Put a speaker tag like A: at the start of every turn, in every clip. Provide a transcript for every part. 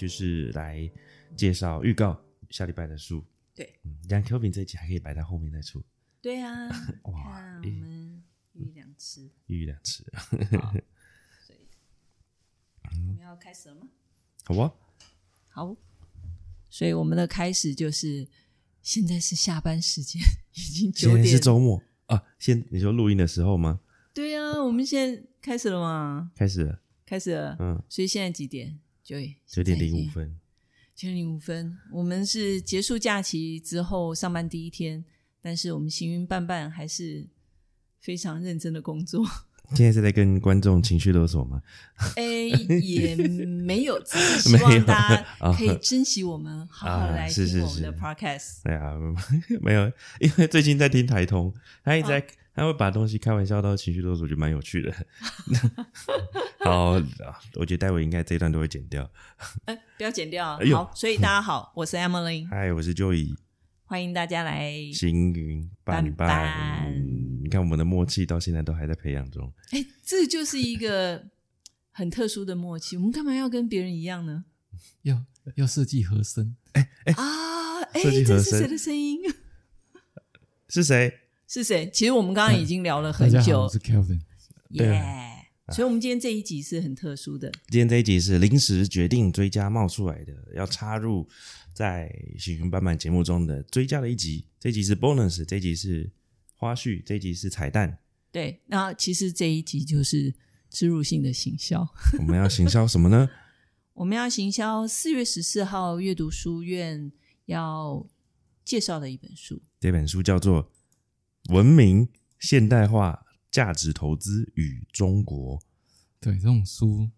A: 就是来介绍预告下礼拜的书。
B: 对，
A: 嗯，像 Q 饼这一集还可以摆在后面再出，
B: 对啊，
A: 哇
B: 我
A: 诶
B: 们一鱼两吃，
A: 一鱼两吃，
B: 所以我们要开始了吗？
A: 好啊好？
B: 所以我们的开始就是现在是下班时间，已经九点
A: 是。周末啊，先你说录音的时候吗？
B: 对啊，我们现在开始了吗？
A: 开始了，
B: 开始了。
A: 嗯，
B: 所以现在几点？九
A: 九点零五，分，
B: 九点零五分。我们是结束假期之后上班第一天，但是我们行云伴伴还是非常认真的工作。
A: 现在是在跟观众情绪勒索吗？
B: 哎，也没有，只是希 望大家
A: 啊
B: 可以珍惜我们，好好
A: 啊
B: 来听我们的 podcast。
A: 对啊，没有，因为最近在听台通，他一直
B: 哦
A: 在，他会把东西开玩笑到情绪勒索，就蛮有趣的。好，啊我觉得待会应该这一段都会剪掉。
B: 哎，不要剪掉。
A: 哎呦
B: 好，所以大家好，我是 Emily，
A: 嗨，我是 Joey，
B: 欢迎大家来。
A: 行云伴
B: 伴
A: 伴
B: 伴。
A: 嗯你看我们的默契到现在都还在培养中。
B: 哎，这就是一个很特殊的默契。我们干嘛要跟别人一样呢？
C: 要要设计和声，
B: 哎，哎，
A: 设计和声
B: 这是谁的声音？
A: 是谁？
B: 是谁？其实我们刚刚已经聊了
C: 大家好，
B: 很久
C: 我，是 Kelvin。
A: 对
B: 耶。所以，我们今天这一集是很特殊的。
A: 今天这一集是临时决定追加冒出来的，要插入在喜云斑斑节目中的追加的一集。这一集是 bonus，这一集是花絮，这一集是彩蛋。
B: 对，那其实这一集就是植入性的行销。
A: 我们要行销什么呢？
B: 我们要行销四月十四号阅读书院要介绍的一本书。
A: 这本书叫做《文明现代化价值投资与中国》，
C: 对，这种书。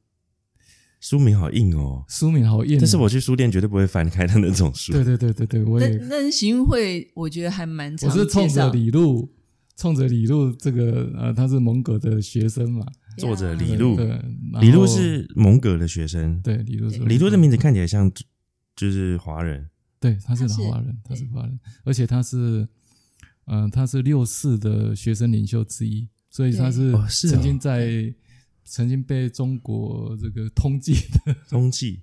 A: 书名好硬哦，
C: 书名好硬哦，
A: 但是我去书店绝对不会翻开的那种书。
C: 对对对对对，我也
B: 但但是行运会，我觉得还蛮常
C: 我是冲着李路，冲着李路这个呃，他是蒙格的学生嘛，
A: 作者李
C: 对
A: 路
C: 对，
A: 李路是蒙格的学生，
C: 对李路是
A: 李路的。名字看起来像就是华人，
C: 对，他是华人，他是
B: 对
C: 华人，而且他是，嗯、他是六四的学生领袖之一，所以他是曾经在、曾经被中国这个通缉的，
A: 通缉。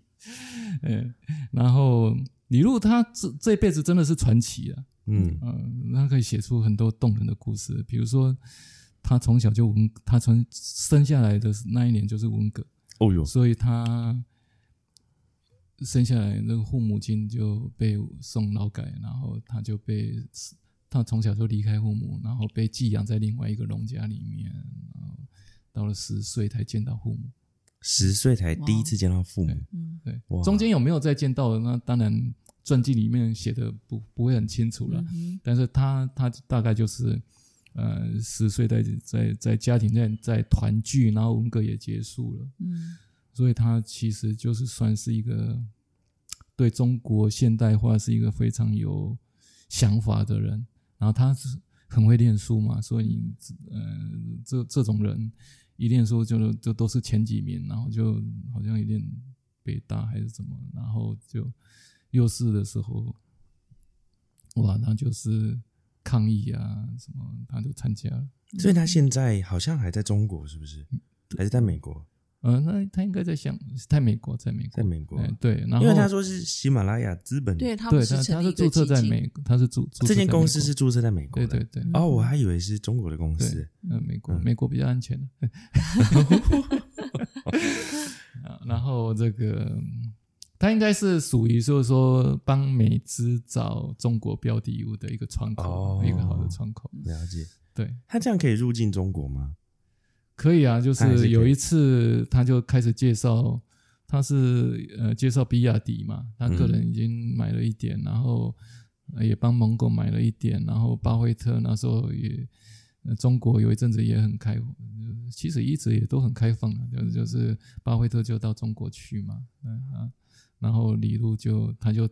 C: 嗯，然后李路他这这辈子真的是传奇啊，
A: 嗯。
C: 嗯、他可以写出很多动人的故事，比如说他从小就文，他从生下来的那一年就是文革，
A: 哦哟，
C: 所以他生下来那个父母亲就被送劳改，然后他就被他从小就离开父母，然后被寄养在另外一个农家里面，然后到了十岁才见到父母。
A: 十岁才第一次见到父母，
B: 嗯，
C: 对，中间有没有再见到的？那当然传记里面写的不不会很清楚了，
B: 嗯
C: 但是他他大概就是。呃，十岁在在在家庭在在团聚，然后文革也结束了，
B: 嗯
C: 所以他其实就是算是一个对中国现代化是一个非常有想法的人。然后他是很会念书嘛，所以你呃这这种人一念书就就都是前几名，然后就好像有点北大还是怎么，然后就幼师的时候，哇，那就是抗议啊什么，他都参加了。
A: 所以他现在好像还在中国，是不是？还是在美国？
C: 呃，那他应该在想在美国，在美国，
A: 在美国
C: 哎对，然后
A: 因为他说是喜马拉雅资本，
B: 对，他
C: 他
B: 是
C: 注册在美，国，他是注
A: 这间
C: 在美国
A: 公司是注册在美国的。
C: 对对对，
A: 哦，我还以为是中国的公司
C: 嗯。呃，美国
A: 嗯
C: 美国比较安全 然后这个嗯他应该是属于就是说帮美资找中国标的物的一个窗口，
A: 哦
C: 一个好的窗口。
A: 了解，
C: 对，
A: 他这样可以入境中国吗？
C: 可以啊，就
A: 是
C: 有一次他就开始介绍，他是呃介绍比亚迪嘛，他个人已经买了一点，然后呃也帮蒙狗买了一点，然后巴菲特那时候也。呃中国有一阵子也很开，呃其实一直也都很开放啊，就是就是巴菲特就到中国去嘛，嗯啊，然后李路就他就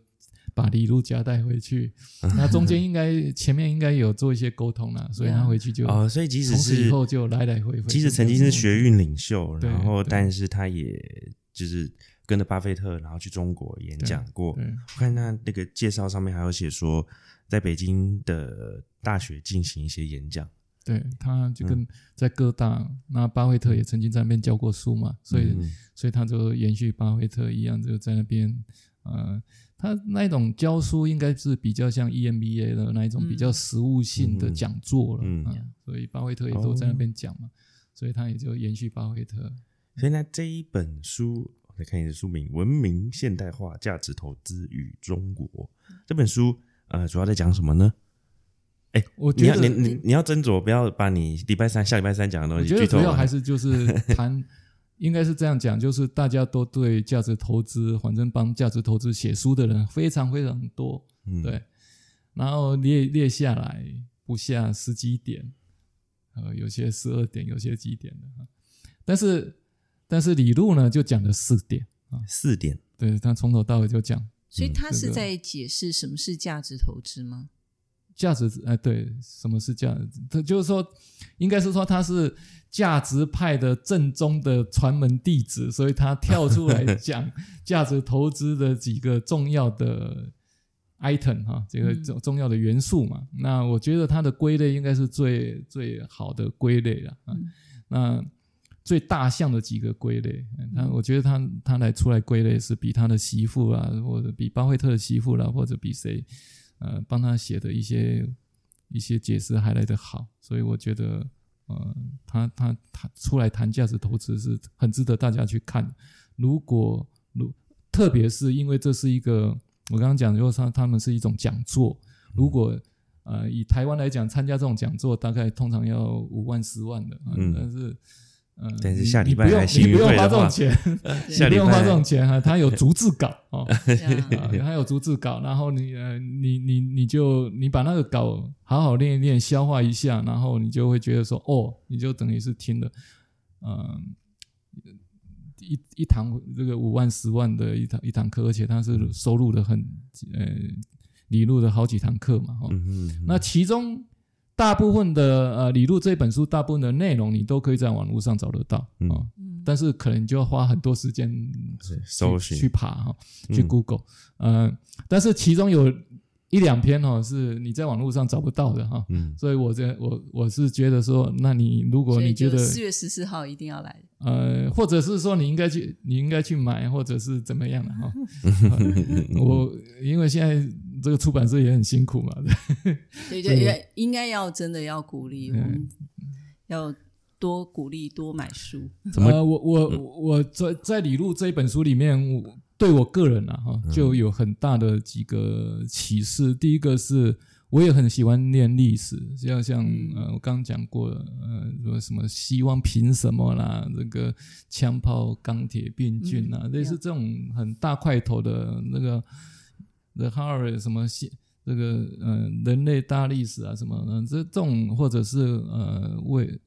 C: 把李路家带回去，那中间应该前面应该有做一些沟通啦，所以他回去就
A: 哦，所以即使
C: 从此以后就来来回回，
A: 即使曾经是学运领袖，然后但是他也就是跟着巴菲特，然后去中国演讲过。
C: 对
A: 我看他那个介绍上面还有写说，在北京的大学进行一些演讲。
C: 对，他就跟在各大，那巴菲特也曾经在那边教过书嘛，所以、
A: 嗯。
C: 所以他就延续巴菲特一样，就在那边，呃，他那一种教书应该是比较像 E EMBA 的那一种
B: 嗯
C: 比较实务性的讲座了，
A: 嗯
C: 啊所以巴菲特也都在那边讲嘛，所以他也就延续巴菲特。
A: 现在这一本书，我来看一下书名《文明现代化价值投资与中国》这本书，呃，主要在讲什么呢？你要
C: 我觉得
A: 你你你要斟酌，不要把你礼拜三下礼拜三讲的东西剧透完。
C: 主要还是就是谈，应该是这样讲，就是大家都对价值投资，反正帮价值投资写书的人非常非常多，
A: 嗯，
C: 对，然后列列下来不下十几点，呃，有些十二点，有些几点的哈。但是但是李路呢就讲了四点啊，
A: 四点，
C: 对他从头到尾就讲
B: 所以他是在解释什么是价值投资吗？
C: 价值，哎、对，什么是价值？他就是说，应该是说他是价值派的正宗的传门弟子，所以他跳出来讲 价值投资的几个重要的 item 哈，这个
B: 嗯
C: 重重要的元素嘛。那我觉得他的归类应该是最最好的归类了啊。
B: 嗯
C: 那最大项的几个归类，嗯那我觉得他他来出来归类是比他的媳妇啊，或者比巴菲特的媳妇啦，或者比谁呃帮他写的一些一些解释还来得好，所以我觉得呃他他他出来谈价值投资是很值得大家去看。如果如特别是因为这是一个我刚刚讲，如果他他们是一种讲座，如果呃，以台湾来讲，参加这种讲座大概通常要五万、十万的，啊
A: 嗯
C: 但是，呃，
A: 但是
C: 你
A: 下礼拜来
C: 你不用你不用花 这种钱，
A: 下礼拜
C: 你不用花这种钱哈，他有逐字稿哦，他有逐字稿，然后你呃，你你你就你把那个稿好好练一练，消化一下，然后你就会觉得说，哦，你就等于是听了，嗯、一一堂这个五万、十万的一堂一堂课，而且他是收录的很呃你录的好几堂课嘛，哦，
A: 嗯哼，
C: 那其中大部分的呃李路这本书大部分的内容，你都可以在网络上找得到啊、
A: 嗯。
C: 哦
B: 嗯
C: 但是可能就要花很多时间
A: 搜寻。
C: 去去爬哈、去
A: 嗯。
C: Google，、呃，但是其中有一两篇哦是你在网络上找不到的哈、
A: 嗯。
C: 所以我这我我是觉得说，那你如果你觉得
B: 四月十四号一定要来，
C: 呃，或者是说你应该去，你应该去买，或者是怎么样的哈、呃我因为现在这个出版社也很辛苦嘛，
B: 对对，也应该要真的要鼓励，我
C: 嗯
B: 们要多鼓励多买书。
A: 怎么？
C: 呃，我我我在在李路这一本书里面，我对我个人啊哈，就有很大的几个启示。第一个是，我也很喜欢念历史，像像呃，我刚刚讲过，呃，说什么希望凭什么啦，这个枪炮、钢铁、病菌啊，
B: 嗯
C: 类似这种很大块头的那个 The Harry 什么现这个呃人类大历史啊什么的，这这种或者是呃为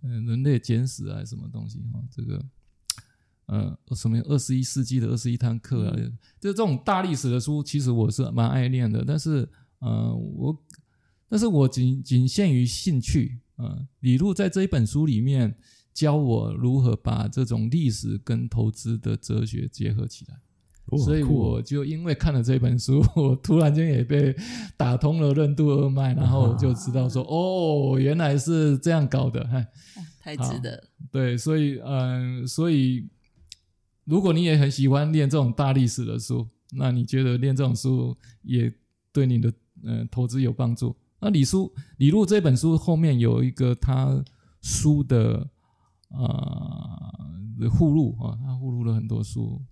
C: 呃人类简史啊什么东西哈、这个呃什么二十一世纪的二十一堂课啊，就这种大历史的书，其实我是蛮爱念的，但是呃我但是我仅仅限于兴趣啊、呃李路在这一本书里面教我如何把这种历史跟投资的哲学结合起来。
A: 哦
C: 所以我就因为看了这本书，我突然间也被打通了任督二脉，然后我就知道说，哦，原来是这样搞的，嗨，
B: 太值得了。
C: 对，所以嗯、呃所以如果你也很喜欢念这种大历史的书，那你觉得念这种书也对你的呃投资有帮助？那李书李路这本书后面有一个他书的呃附录啊，他附录了很多书。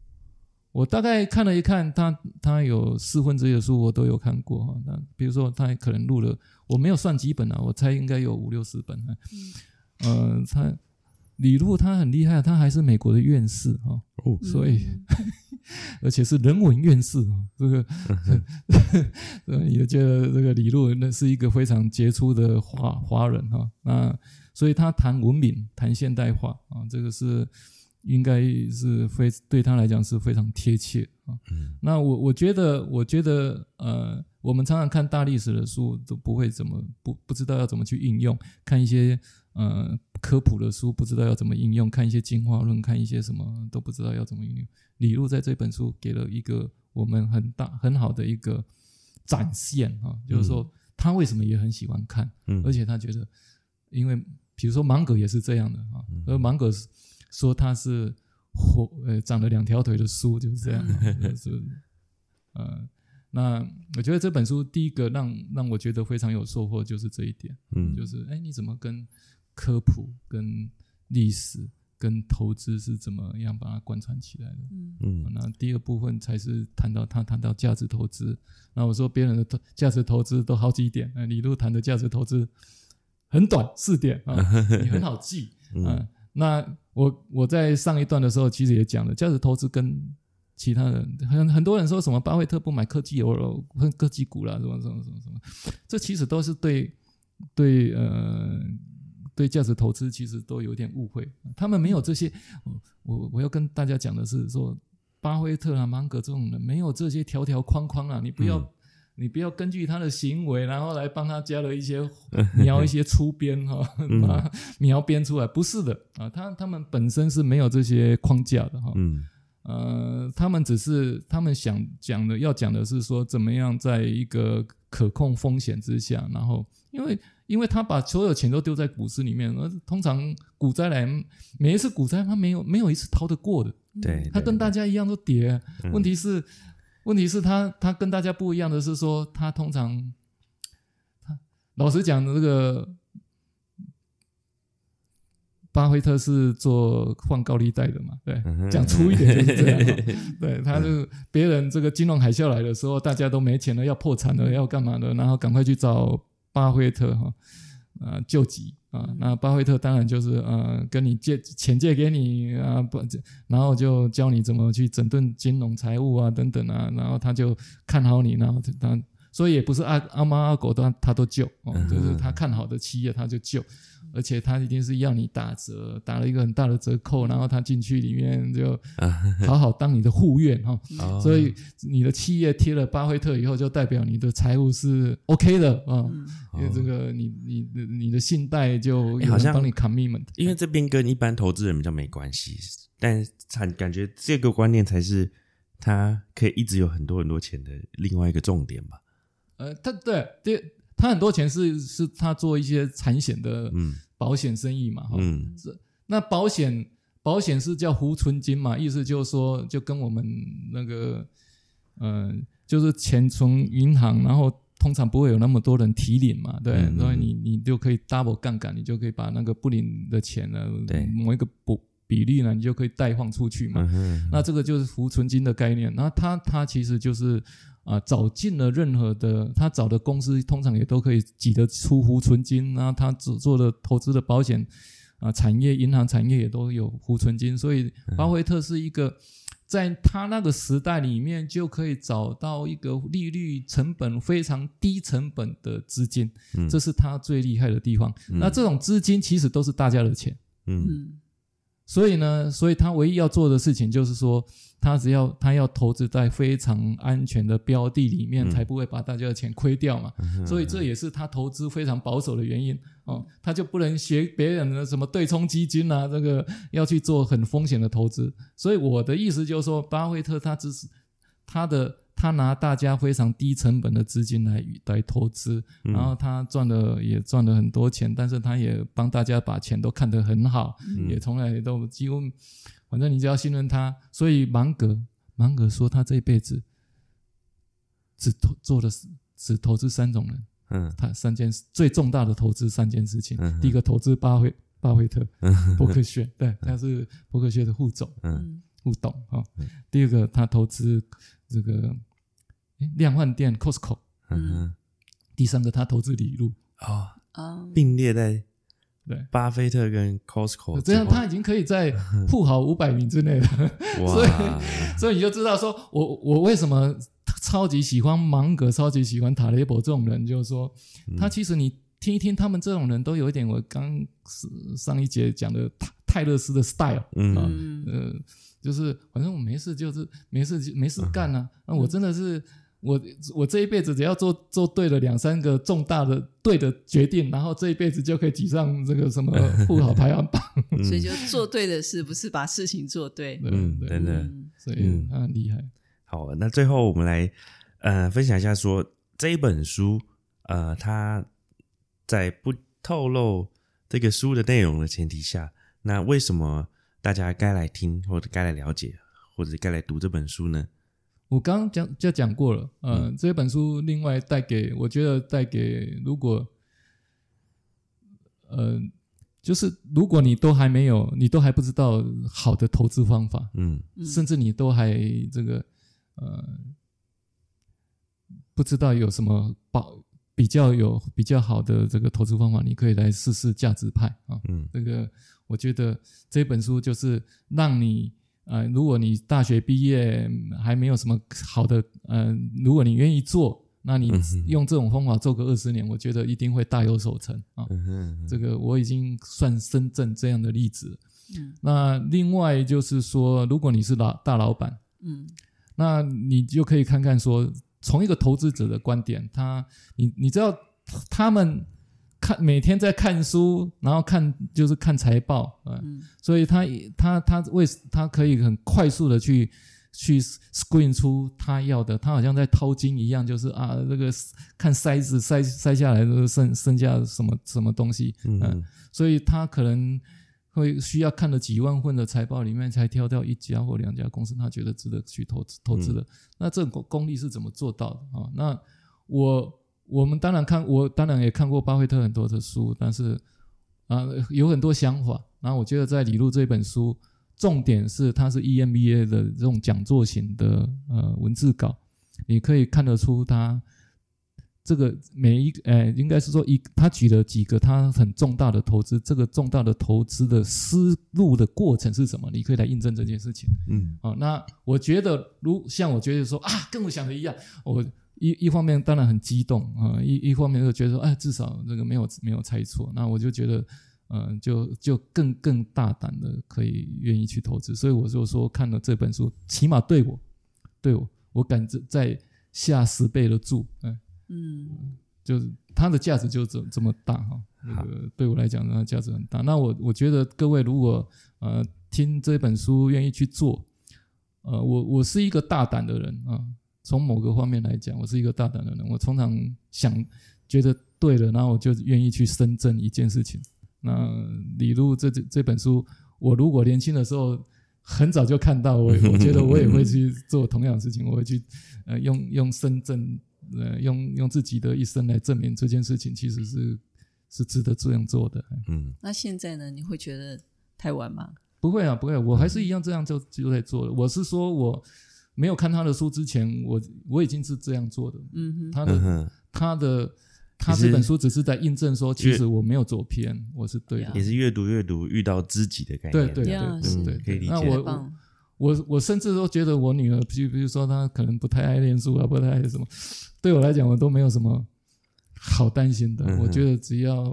C: 我大概看了一看，他他有四分之一的书我都有看过哈。那比如说他可能录了，我没有算几本啊，我猜应该有五六十本啊。呃，他李路他很厉害，他还是美国的院士哈、
A: 哦
C: 所以 而且是人文院士啊，这个 呃也觉得这个李路那是一个非常杰出的华华人哈、那所以他谈文明、谈现代化啊，这个是应该是非对他来讲是非常贴切啊。那我我觉得，我觉得呃，我们常常看大历史的书都不会怎么不不知道要怎么去应用，看一些呃科普的书不知道要怎么应用，看一些进化论，看一些什么都不知道要怎么应用。李路在这本书给了一个我们很大很好的一个展现啊，就是说他为什么也很喜欢看，
A: 嗯。
C: 而且他觉得因为比如说芒格也是这样的啊，
A: 嗯。
C: 而芒格说他是火呃长了两条腿的书就是这样。是呃，那我觉得这本书第一个让让我觉得非常有收获就是这一点，
A: 嗯，
C: 就是哎你怎么跟科普、跟历史、跟投资是怎么样把它贯穿起来的？
B: 嗯。
A: 嗯。
C: 那第二部分才是谈到他谈到价值投资。那我说别人的投价值投资都好几点，那李路谈的价值投资很短，四点啊，你很好记啊、
A: 嗯
C: 那我我在上一段的时候其实也讲了，价值投资跟其他人很很多人说什么巴菲特不买科技油科技股啦，什么什么什么什么，这其实都是对对呃。对价值投资其实都有点误会，他们没有这些。我我我要跟大家讲的是说，巴菲特啊、芒格这种人没有这些条条框框啊，你不要、你不要根据他的行为，然后来帮他加了一些 描一些粗边哈，
A: 嗯。
C: 把它描编出来，不是的啊，他他们本身是没有这些框架的哈，
A: 嗯。
C: 呃，他们只是他们想讲的要讲的是说，怎么样在一个可控风险之下，然后因为因为他把所有钱都丢在股市里面，而通常股灾来每一次股灾他没有没有一次逃得过的，
A: 对，
C: 他跟大
A: 家
C: 家一样都跌。
A: 嗯。
C: 问题是，问题是他他跟大家不一样的是说，他通常他老实讲，这个巴菲特是做放高利贷的嘛？对，
A: 嗯
C: 讲粗一点就是这样哦。对，他是别人这个金融海啸来的时候，大家都没钱了，要破产了，要干嘛的，然后赶快去找巴菲特哈。啊，救急啊！那巴菲特当然就是呃，跟你借钱借给你啊，不，然后就教你怎么去整顿金融财务啊，等等啊，然后他就看好你，然后他所以也不是阿阿猫阿狗都他都救哦，就是他看好的企业他就救，而且他一定是要你打折，打了一个很大的折扣，然后他进去里面就 好好当你的护院哈，
A: 哦。
C: 所以你的企业贴了巴菲特以后，就代表你的财务是 OK 的啊。
B: 嗯。
C: 因为这个你你你的信贷就
A: 好像
C: 帮你 commitment，
A: 因为这边跟一般投资人比较没关系，但产感觉这个观念才是他可以一直有很多很多钱的另外一个重点吧。
C: 呃，他对对，他很多钱是是他做一些产险的
A: 嗯
C: 保险生意嘛，哈、
A: 嗯
C: 那保险保险是叫浮存金嘛，意思就是说，就跟我们那个，呃，就是钱存银行，然后通常不会有那么多人提领嘛，对，
A: 嗯嗯
C: 所以你你就可以 double 杠杆，你就可以把那个不领的钱呢，
A: 对
C: 某一个不比例呢，你就可以贷放出去嘛。
A: 嗯
C: 那这个就是浮存金的概念。那他他其实就是啊、找尽了任何的他找的公司，通常也都可以挤得出浮存金。然后他只做的投资的保险啊、产业、银行产业也都有浮存金。所以巴菲特是一个。在他那个时代里面，就可以找到一个利率成本非常低成本的资金，
A: 嗯
C: 这是他最厉害的地方。
A: 嗯
C: 那这种资金其实都是大家的钱，
A: 嗯
B: 嗯
C: 所以呢，所以他唯一要做的事情就是说，他只要他要投资在非常安全的标的里面，
A: 嗯
C: 才不会把大家的钱亏掉嘛。所以这也是他投资非常保守的原因哦。他就不能学别人的什么对冲基金啊，这个要去做很风险的投资。所以我的意思就是说，巴菲特他只是他的他拿大家非常低成本的资金来来投资，
A: 嗯
C: 然后他赚了也赚了很多钱，但是他也帮大家把钱都看得很好，
A: 嗯
C: 也从来都几乎，反正你只要信任他。所以芒格芒格说他这一辈子只投做了只投资三种人，
A: 嗯
C: 他三件事最重大的投资三件事情。
A: 嗯
C: 第一个投资巴菲巴菲特，伯克谢，对，他是伯克谢的副总。
A: 嗯
B: 嗯
C: 互动啊、哦。
A: 嗯。
C: 第二个，他投资这个诶量贩店 Costco。
A: 嗯哼。
C: 第三个，他投资李路。
A: 哦，
B: 啊，
A: 并列在
C: 对，
A: 巴菲特跟 Costco
C: 这样他已经可以在富豪五百名之内了。所
A: 以，
C: 所以你就知道说，我我为什么超级喜欢芒格，超级喜欢塔雷伯这种人，就是说，
A: 嗯。
C: 他其实你听一听，他们这种人都有一点我刚上一节讲的泰泰勒斯的 style。
A: 嗯
B: 嗯
C: 呃，就是反正我没事就是没事就没事干啊。那、我真的是我我这一辈子只要做做对了两三个重大的对的决定，然后这一辈子就可以挤上这个什么富豪排行榜。
B: 所以就做对的事，不是把事情做对。
A: 嗯，
C: 对
A: 真的。
B: 嗯
C: 所以
A: 嗯
C: 他很厉害。
A: 好，那最后我们来呃分享一下说这一本书呃它在不透露这个书的内容的前提下，那为什么大家该来听，或者该来了解，或者该来读这本书呢？
C: 我刚刚讲就讲过了，呃，这本书另外带给我觉得带给如果，呃，就是如果你都还没有，你都还不知道好的投资方法，
A: 嗯。
C: 甚至你都还这个呃不知道有什么保比较有比较好的这个投资方法，你可以来试试价值派啊。
A: 嗯
C: 这个我觉得这本书就是让你呃，如果你大学毕业还没有什么好的呃，如果你愿意做，那你用这种方法做个二十年，我觉得一定会大有所成啊。
A: 嗯哼
C: 这个我已经算深圳这样的例子。
B: 嗯
C: 那另外就是说，如果你是老大老板，
B: 嗯
C: 那你就可以看看说，从一个投资者的观点，他你你知道他们看每天在看书，然后看就是看财报，呃，
B: 嗯。
C: 所以他他他为他可以很快速的去去 screen 出他要的，他好像在掏金一样，就是啊这个看筛子筛筛下来的剩剩下什么什么东西，
A: 嗯
C: 嗯所以他可能会需要看了几万份的财报里面才挑掉一家或两家公司，他觉得值得去投资投资的。那这种功功力是怎么做到的啊？那我我们当然看，我当然也看过巴菲特很多的书，但是啊有很多想法。然后我觉得在李路这本书，重点是它是 E EMBA 的这种讲座型的呃文字稿，你可以看得出他这个每一个，呃，应该是说一，他举了几个他很重大的投资，这个重大的投资的思路的过程是什么？你可以来印证这件事情。
A: 嗯
C: 啊，那我觉得，如像我觉得说啊，跟我想的一样，我一一方面当然很激动啊，一一方面又觉得说，哎，至少这个没有没有猜错，那我就觉得，嗯、就就更更大胆的可以愿意去投资，所以我就说看了这本书，起码对我，对我，我敢再再下十倍的注，嗯、
B: 嗯
C: 就是它的价值就这这么大哈，那个对我来讲，呢价值很大。那我我觉得各位如果呃听这本书愿意去做，呃，我我是一个大胆的人啊，从某个方面来讲，我是一个大胆的人。我通常想觉得对了，然后我就愿意去深圳一件事情。那李路这这这本书，我如果年轻的时候很早就看到，我我觉得我也会去做同样的事情，我会去呃用用深圳呃用用自己的一生来证明这件事情其实是是值得这样做的。
A: 嗯
B: 那现在呢？你会觉得太晚吗？
C: 不会啊，不会，我还是一样这样就就在做了。我是说我没有看他的书之前，我我已经是这样做的。
B: 嗯哼，
C: 他的、
A: 嗯，
C: 他的他这本书只是在印证说，其实我没有走偏，我是对的。
A: 也是越读越读，遇到知己的概念。
C: 对对对
A: 可以理解
C: 我我甚至都觉得我女儿，比比如说她可能不太爱念书啊，不太爱什么，对我来讲我都没有什么好担心的。
A: 嗯
C: 我觉得只要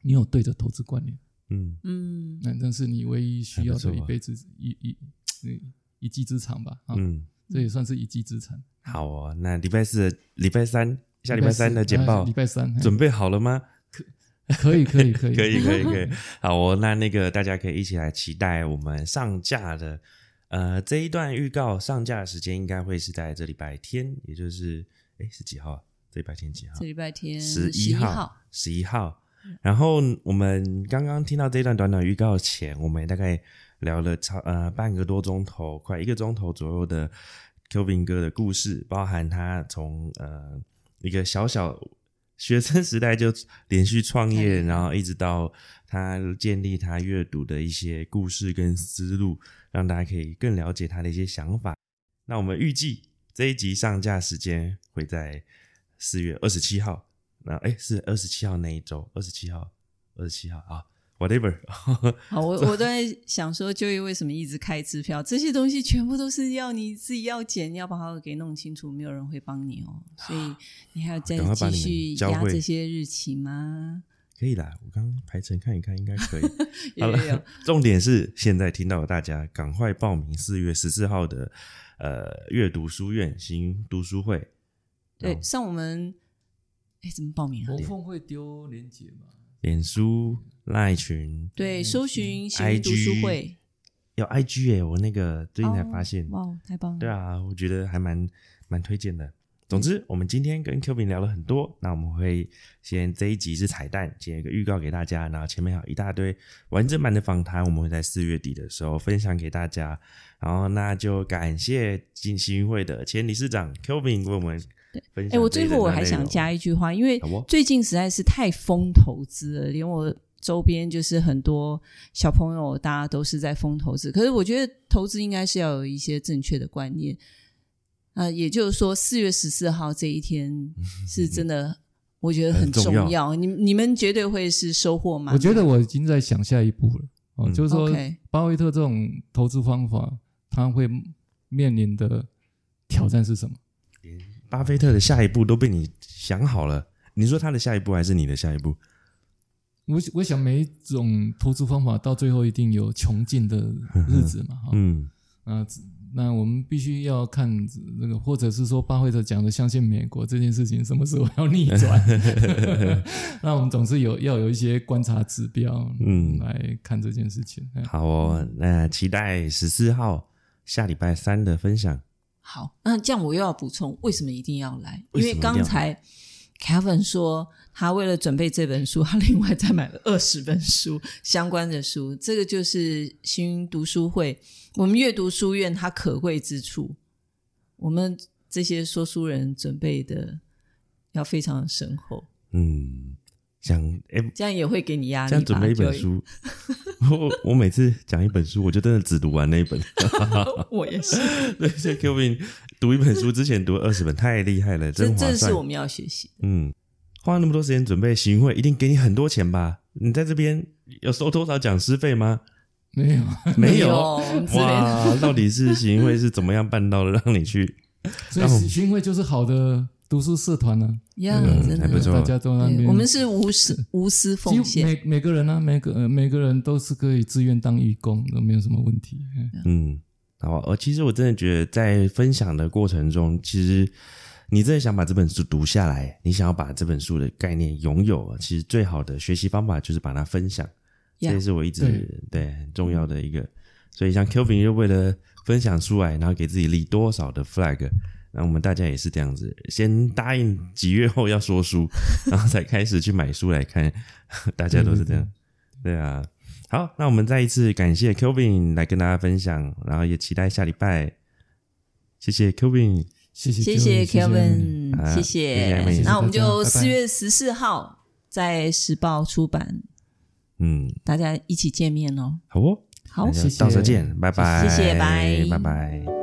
C: 你有对的投资观念，
A: 嗯
B: 嗯
C: 那那是你唯一需要的一辈子一一一一技之长吧。啊，
A: 嗯，
C: 这也算是一技之长。
A: 好哦。那礼拜四、礼拜三、下礼拜三的简报
C: 啊礼拜三
A: 准备好了吗？
C: 可以可以可以
A: 可以，可以，可以。好哦，那那个大家可以一起来期待我们上架的，呃，这一段预告上架的时间应该会是在这礼拜天，也就是哎是几号啊？这礼拜天几号
B: 这？礼拜天
A: 十
B: 一
A: 一号，十一号。然后我们刚刚听到这一段短短预告前，我们也大概聊了超呃半个多钟头，快一个钟头左右的 Kevin 哥的故事，包含他从呃一个小小学生时代就连续创业，然后一直到他建立他阅读的一些故事跟思路，让大家可以更了解他的一些想法。那我们预计这一集上架时间会在四月二十七号。那哎，是二十七号那一周，二十七号，二十七号啊，whatever。
B: 好，我 我都在想说，就业为什么一直开支票？这些东西全部都是要你自己要剪，要把它给弄清楚，没有人会帮你哦。所以你还要再继续压这些日期吗？
A: 可以啦，我刚刚排程看一看，应该可以。
B: 有 有有，
A: 重点是现在听到的大家赶快报名四月十四号的呃阅读书院新读书会。
B: 对，上我们哎怎么报名啊
C: 国？凤会丢链接吗？
A: 脸书、赖群
B: 对，搜寻行
A: IG
B: 读书会，
A: 有 IG 耶，我那个最近才发现。
B: 哦哇，太棒了！
A: 对啊，我觉得还蛮蛮推荐的。总之，我们今天跟 Q 饼聊了很多，那我们会先这一集是彩蛋，先一个预告给大家，然后前面还有一大堆完整版的访谈，我们会在四月底的时候分享给大家。然后那就感谢金星运会的前理事长 Q 饼为我们分享。
B: 哎，我最后我还想加一句话，因为最近实在是太疯投资了，连我周边就是很多小朋友，大家都是在疯投资。可是我觉得投资应该是要有一些正确的观念。啊，也就是说，四月十四号这一天 是真的，我觉得很重要。你你们绝对会是收获满满。
C: 我觉得我已经在想下一步了。哦，
A: 嗯
C: 就是说巴菲特这种投资方法，他会面临的挑战是什么？
A: 巴菲特的下一步都被你想好了，你说他的下一步还是你的下一步？
C: 我我想每一种投资方法到最后一定有穷尽的日子嘛，哈、
A: 嗯
C: 啊，那我们必须要看那个，或者是说巴菲特讲的相信美国这件事情什么时候要逆转？那我们总是有要有一些观察指标，
A: 嗯
C: 来看这件事情。哎
A: 好哦，那期待十四号下礼拜三的分享。
B: 好，那这样我又要补充，为什么一定要来？因为刚才 Kevin 说，他为了准备这本书，他另外再买了二十本书相关的书。这个就是新读书会，我们阅读书院它可贵之处。我们这些说书人准备的要非常深厚，
A: 嗯，想哎，
B: 这样也会给你压力吧。
A: 这样准备一本书，我我每次讲一本书，我就真的只读完那一本。
B: 我也是，
A: 对，所以 Kevin 读一本书之前读二十本，太厉害了，
B: 这
A: 真划算
B: 这是我。们要学习。
A: 嗯，花那么多时间准备行会，一定给你很多钱吧？你在这边有收多少讲师费吗？
C: 没有，
A: 没有。哇，到底是行会是怎么样办到的，让你去？
C: 所以行会就是好的读书社团呢、
B: 呀，
A: 嗯
B: 真的
C: 大家都在那边。
B: 我们是无私无私奉献。
C: 每每个人呢、每个、呃、每个人都是可以自愿当义工，都没有什么问题。嗯
A: 嗯，好，呃，其实我真的觉得在分享的过程中，其实你真的想把这本书读下来，你想要把这本书的概念拥有，其实最好的学习方法就是把它分享。这是我一直
C: 对
A: 对很重要的一个。所以像 Kelvin 就为了分享出来，然后给自己立多少的 flag，那我们大家也是这样子，先答应几月后要说书，然后才开始去买书来看，大家都是这样。对啊，好，那我们再一次感谢 Kelvin 来跟大家分享，然后也期待下礼拜。谢谢 Kelvin，
C: 谢谢
B: 谢谢谢。那我们就四月十四号在时报出版，
A: 嗯，
B: 大家一起见面哦。
A: 好哦，
B: 好
C: 谢谢
A: 到时候见，拜拜，
B: 谢谢拜
A: 拜拜。